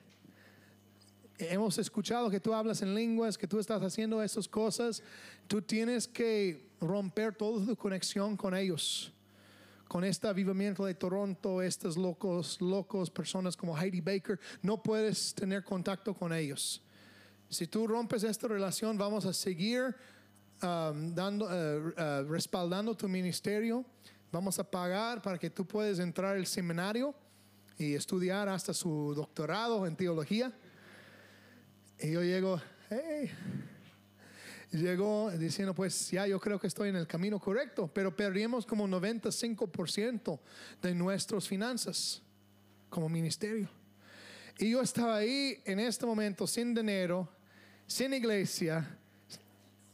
hemos escuchado que tú hablas en lenguas, que tú estás haciendo esas cosas, tú tienes que romper toda tu conexión con ellos. con este avivamiento de Toronto, estos locos, locos, personas como Heidi Baker, no puedes tener contacto con ellos. Si tú rompes esta relación, vamos a seguir um, dando, uh, uh, respaldando tu ministerio. Vamos a pagar para que tú puedas entrar al seminario y estudiar hasta su doctorado en teología. Y yo llego, hey, llegó diciendo, pues ya yo creo que estoy en el camino correcto, pero perdimos como 95% de nuestras finanzas como ministerio. Y yo estaba ahí en este momento sin dinero, sin iglesia,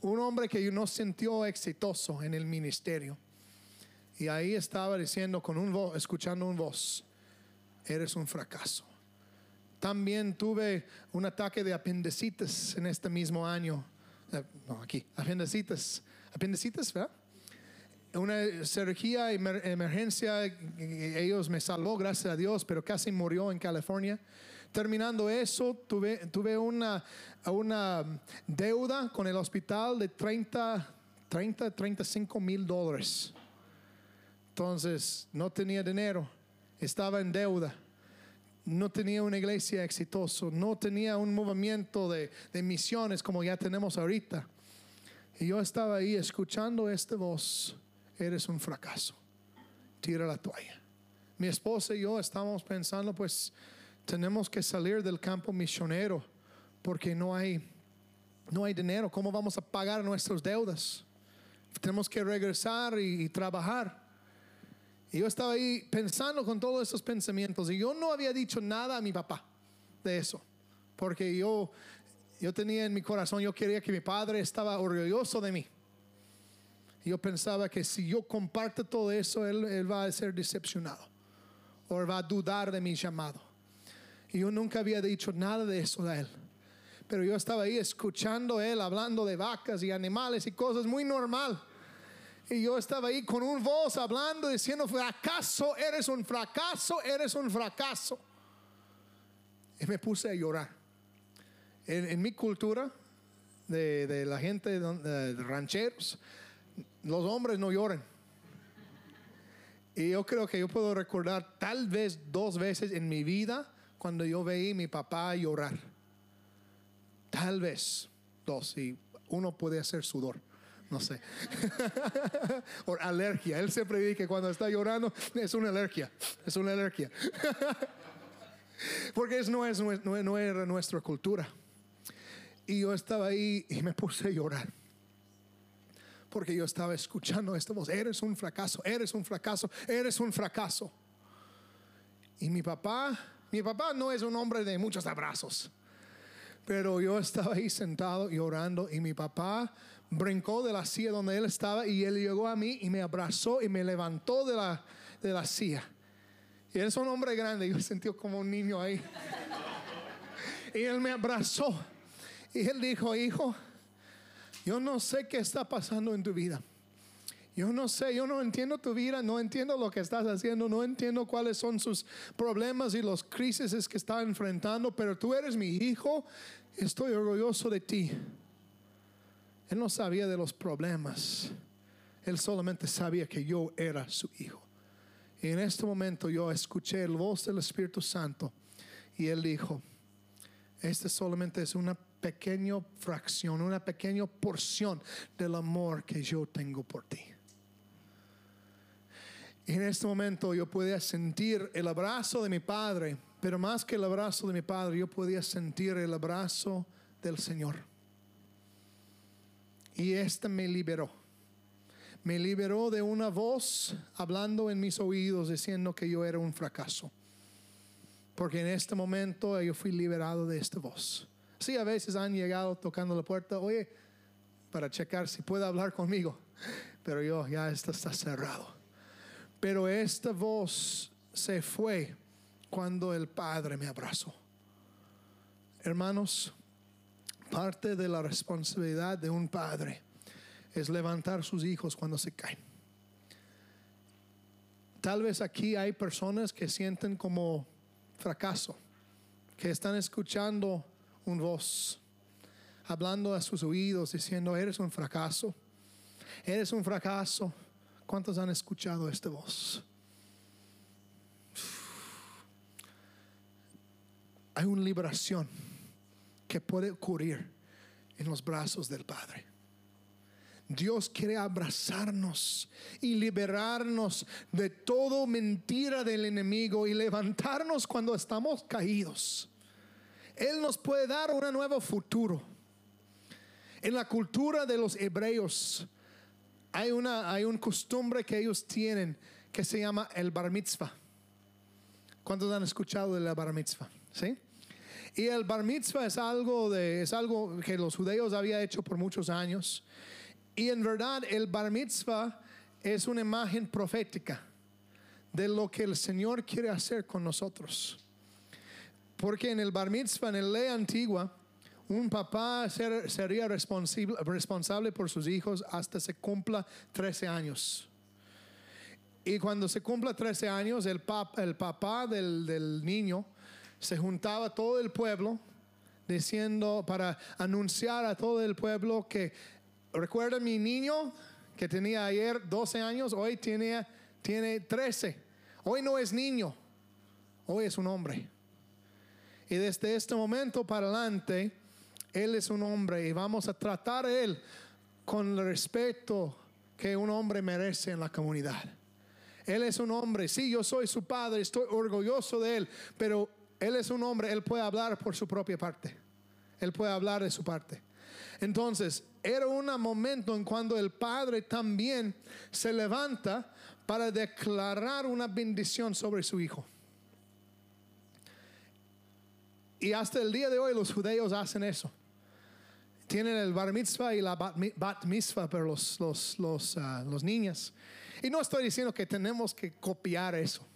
un hombre que no sintió exitoso en el ministerio. Y ahí estaba diciendo con un escuchando un voz, eres un fracaso. También tuve un ataque de apendicitis en este mismo año eh, no, aquí, apendicitis, apendicitis, ¿verdad? Una cirugía emergencia, ellos me salvó, gracias a Dios, pero casi murió en California. Terminando eso, tuve, tuve una, una deuda con el hospital de 30, 30 35 mil dólares. Entonces, no tenía dinero, estaba en deuda no tenía una iglesia exitosa, no tenía un movimiento de, misiones como ya tenemos ahorita. Y yo estaba ahí escuchando esta voz, eres un fracaso, tira la toalla. Mi esposa y yo estábamos pensando, pues tenemos que salir del campo misionero porque no hay, no hay dinero, ¿cómo vamos a pagar nuestras deudas? Tenemos que regresar y trabajar. Y yo estaba ahí pensando con todos esos pensamientos y yo no había dicho nada a mi papá de eso, porque yo, yo tenía en mi corazón, yo quería que mi padre estaba orgulloso de mí. Y yo pensaba que si yo comparto todo eso, él, él va a ser decepcionado o va a dudar de mi llamado. Y yo nunca había dicho nada de eso a él. Pero yo estaba ahí escuchando él hablando de vacas y animales y cosas muy normal. Y yo estaba ahí con un voz hablando, diciendo, fracaso, eres un fracaso, eres un fracaso. Y me puse a llorar. En, mi cultura, de, la gente de, rancheros, los hombres no lloran. Y yo creo que yo puedo recordar tal vez dos veces en mi vida cuando yo veía a mi papá llorar. Tal vez dos. Y uno puede hacer sudor no sé. o alergia. Él siempre dice que cuando está llorando es una alergia, es una alergia. Porque eso no, es, no, era nuestra cultura. Y yo estaba ahí y me puse a llorar. Porque yo estaba escuchando esta voz, eres un fracaso, eres un fracaso, eres un fracaso. Y mi papá, mi papá no es un hombre de muchos abrazos. Pero yo estaba ahí sentado llorando y mi papá brincó de la silla donde él estaba y él llegó a mí y me abrazó y me levantó de la, de la silla. Y es un hombre grande, yo sentí como un niño ahí. y él me abrazó y él dijo, hijo, yo no sé qué está pasando en tu vida. Yo no sé, yo no entiendo tu vida, no entiendo lo que estás haciendo, no entiendo cuáles son sus problemas y los crisis que está enfrentando, pero tú eres mi hijo, estoy orgulloso de ti. Él no sabía de los problemas. Él solamente sabía que yo era su hijo. Y en este momento yo escuché el voz del Espíritu Santo y él dijo, este solamente es una pequeña fracción, una pequeña porción del amor que yo tengo por ti. Y en este momento yo podía sentir el abrazo de mi padre, pero más que el abrazo de mi padre, yo podía sentir el abrazo del Señor. Y este me liberó. Me liberó de una voz hablando en mis oídos diciendo que yo era un fracaso. Porque en este momento yo fui liberado de esta voz. Sí, a veces han llegado tocando la puerta, oye, para checar si puede hablar conmigo. Pero yo ya esto está cerrado. Pero esta voz se fue cuando el Padre me abrazó. Hermanos, Parte de la responsabilidad de un padre es levantar sus hijos cuando se caen. Tal vez aquí hay personas que sienten como fracaso, que están escuchando un voz, hablando a sus oídos, diciendo, eres un fracaso, eres un fracaso, ¿Cuántos han escuchado esta voz? Hay una liberación que puede ocurrir en los brazos del Padre. Dios quiere abrazarnos y liberarnos de todo mentira del enemigo y levantarnos cuando estamos caídos. Él nos puede dar un nuevo futuro. En la cultura de los hebreos hay una hay costumbre que ellos tienen que se llama el bar mitzvah. ¿Cuántos han escuchado del bar mitzvah? ¿Sí? Y el bar mitzvah es algo, de, es algo que los judíos habían hecho por muchos años. Y en verdad el bar mitzvah es una imagen profética de lo que el Señor quiere hacer con nosotros. Porque en el bar mitzvah, en la ley antigua, un papá sería responsable, responsable por sus hijos hasta se cumpla 13 años. Y cuando se cumpla 13 años, el, el papá del, del niño se juntaba todo el pueblo diciendo para anunciar a todo el pueblo que recuerda mi niño que tenía ayer 12 años, hoy tiene, tiene 13. Hoy no es niño, hoy es un hombre. Y desde este momento para adelante, él es un hombre y vamos a tratar a él con el respeto que un hombre merece en la comunidad. Él es un hombre, sí, yo soy su padre, estoy orgulloso de él, pero él es un hombre, Él puede hablar por su propia parte. Él puede hablar de su parte. Entonces, era un momento en cuando el Padre también se levanta para declarar una bendición sobre su Hijo. Y hasta el día de hoy los judíos hacen eso. Tienen el bar mitzvah y la bat mitzvah para los, los, los, ah, los niños. Y no estoy diciendo que tenemos que copiar eso.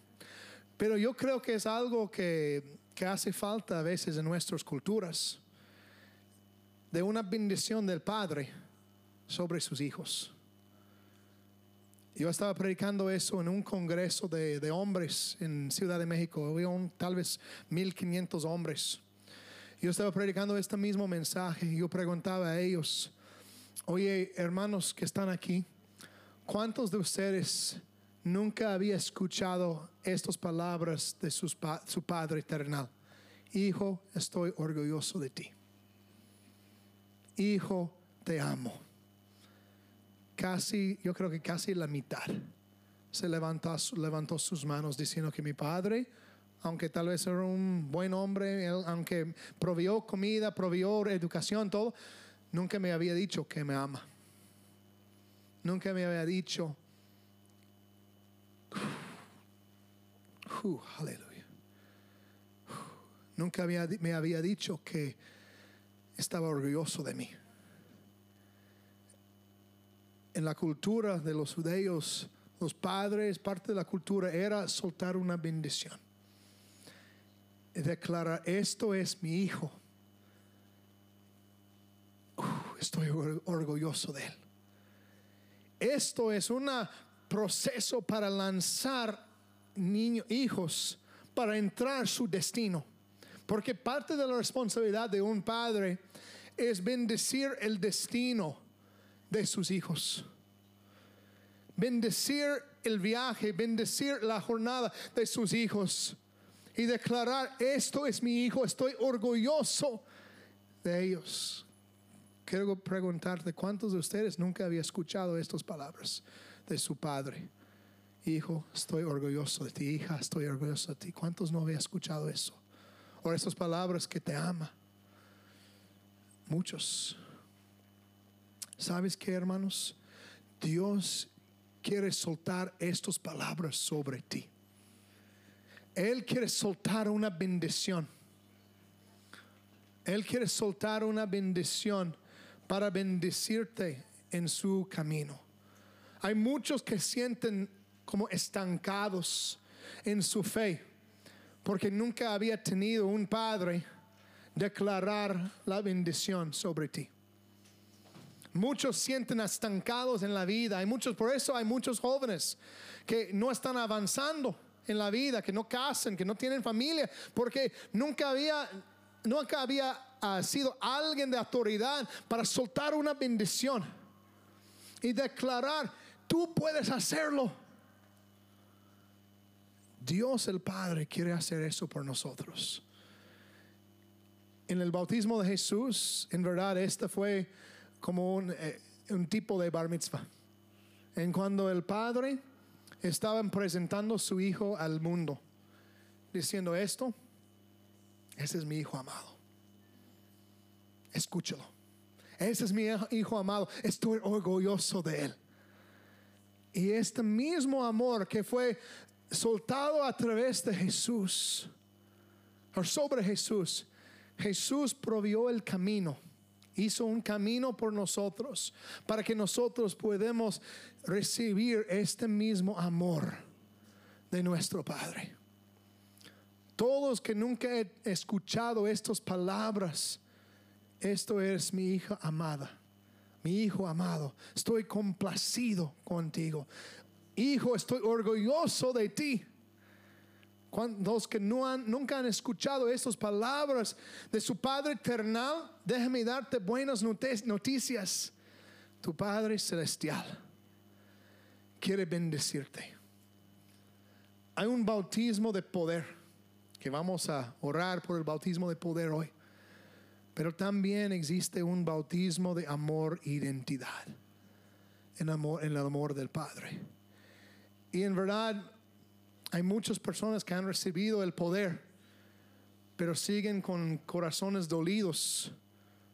Pero yo creo que es algo que, hace falta a veces en nuestras culturas, de una bendición del Padre sobre sus hijos. Yo estaba predicando eso en un congreso de, hombres en Ciudad de México. Había tal vez 1500 hombres. Yo estaba predicando este mismo mensaje y yo preguntaba a ellos, oye hermanos que están aquí, ¿cuántos de ustedes nunca había escuchado estas palabras de su Padre Eternal. Hijo, estoy orgulloso de ti. Hijo, te amo. Casi, yo creo que casi la mitad se levantó, levantó sus manos diciendo que mi Padre, aunque tal vez era un buen hombre, aunque provió comida, provió educación, todo, nunca me había dicho que me ama. Nunca me había dicho aleluya. Nunca me había dicho que estaba orgulloso de mí. En la cultura de los judíos, los padres, parte de la cultura era soltar una bendición. Y declarar, esto es mi hijo. estoy orgulloso de él. Esto es un proceso para lanzar niños, hijos, para entrar su destino. Porque parte de la responsabilidad de un padre es bendecir el destino de sus hijos. Bendecir el viaje, bendecir la jornada de sus hijos. Y declarar, esto es mi hijo, estoy orgulloso de ellos. Quiero preguntarte, ¿cuántos de ustedes nunca había escuchado estas palabras de su padre? Hijo, estoy orgulloso de ti, hija, estoy orgulloso de ti. ¿Cuántos no había escuchado eso? O esas palabras que te ama. Muchos. ¿Sabes qué, hermanos? Dios quiere soltar estas palabras sobre ti. Él quiere soltar una bendición. Él quiere soltar una bendición para bendecirte en su camino. Hay muchos que sienten como estancados en su fe, porque nunca había tenido un padre declarar la bendición sobre ti. Muchos sienten estancados en la vida, hay muchos, por eso hay muchos jóvenes que no están avanzando en la vida, que no casan, que no tienen familia, porque nunca había nunca había ah, sido alguien de autoridad para soltar una bendición y declarar Tú puedes hacerlo. Dios el Padre quiere hacer eso por nosotros. En el bautismo de Jesús, en verdad, este fue como un, eh, un tipo de bar mitzvah. En cuando el Padre estaba presentando su Hijo al mundo, diciendo esto, ese es mi Hijo amado. Escúchalo. Ese es mi Hijo amado. Estoy orgulloso de Él. Y este mismo amor que fue soltado a través de Jesús, o sobre Jesús, Jesús provió el camino, hizo un camino por nosotros, para que nosotros podamos recibir este mismo amor de nuestro Padre. Todos que nunca he escuchado estas palabras, esto es mi hija amada, mi hijo amado, estoy complacido contigo. Hijo, estoy orgulloso de ti. Los que no han, nunca han escuchado estas palabras de su Padre eternal, déjame darte buenas noticias. Tu Padre celestial quiere bendecirte. Hay un bautismo de poder, que vamos a orar por el bautismo de poder hoy. Pero también existe un bautismo de amor e identidad, en, amor, en el amor del Padre. Y en verdad, hay muchas personas que han recibido el poder, pero siguen con corazones dolidos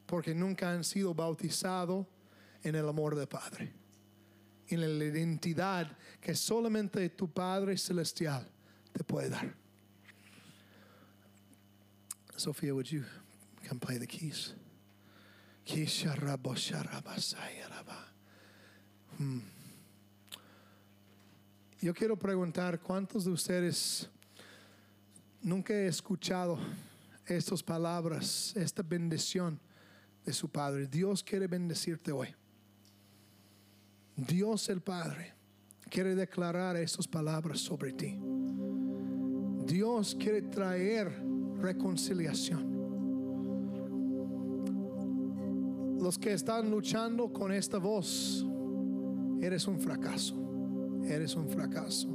porque nunca han sido bautizados en el amor del Padre, en la identidad que solamente tu Padre Celestial te puede dar. Sofía, would you come play the keys? Hmm. Yo quiero preguntar, ¿cuántos de ustedes nunca he escuchado estas palabras, esta bendición de su Padre? Dios quiere bendecirte hoy. Dios el Padre quiere declarar estas palabras sobre ti. Dios quiere traer reconciliación. Los que están luchando con esta voz, eres un fracaso eres un fracaso.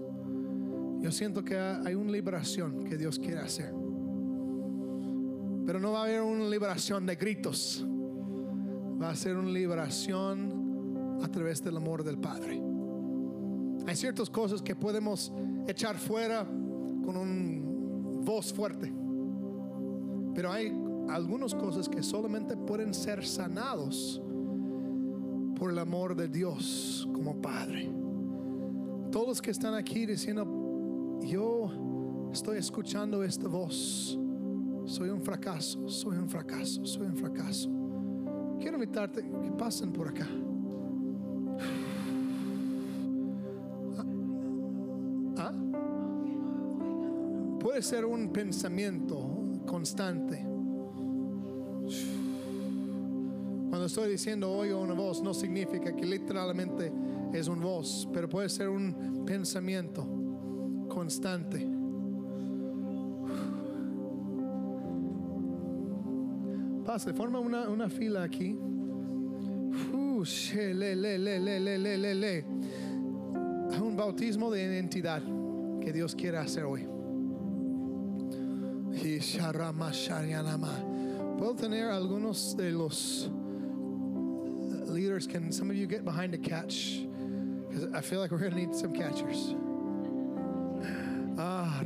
Yo siento que hay una liberación que Dios quiere hacer. Pero no va a haber una liberación de gritos. Va a ser una liberación a través del amor del Padre. Hay ciertas cosas que podemos echar fuera con una voz fuerte. Pero hay algunas cosas que solamente pueden ser sanados por el amor de Dios como Padre. Todos que están aquí diciendo, yo estoy escuchando esta voz. Soy un fracaso, soy un fracaso, soy un fracaso. Quiero invitarte que pasen por acá. ¿Ah? Puede ser un pensamiento constante. Cuando estoy diciendo oigo una voz, no significa que literalmente es un voz, pero puede ser un pensamiento constante. Pase, forma una, una fila aquí. Uh, she, le, le, le, un bautismo de identidad que Dios quiere hacer hoy. Puedo tener algunos de los leaders. Can some of you get behind a catch? Because I feel like we're going to need some catchers. Ah,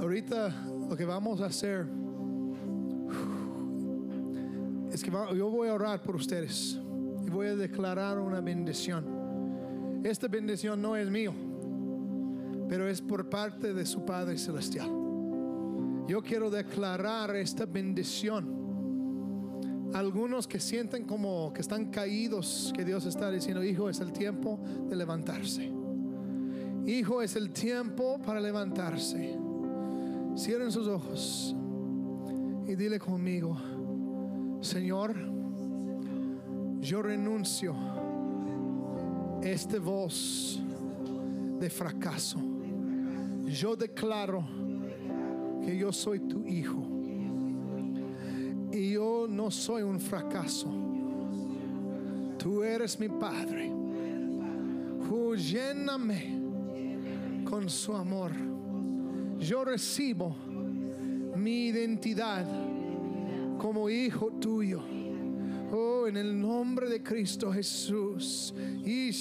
Ahorita lo que vamos a hacer es que yo voy a orar por ustedes y voy a declarar una bendición. Esta bendición no es mío, pero es por parte de su Padre Celestial. Yo quiero declarar esta bendición algunos que sienten como que están caídos, que Dios está diciendo, hijo, es el tiempo de levantarse. Hijo, es el tiempo para levantarse. Cierren sus ojos y dile conmigo, Señor, yo renuncio esta voz de fracaso. Yo declaro que yo soy tu hijo no soy un fracaso. Tú eres mi Padre. Lléname con su amor. Yo recibo mi identidad como hijo tuyo. Oh, en el nombre de Cristo Jesús. Y.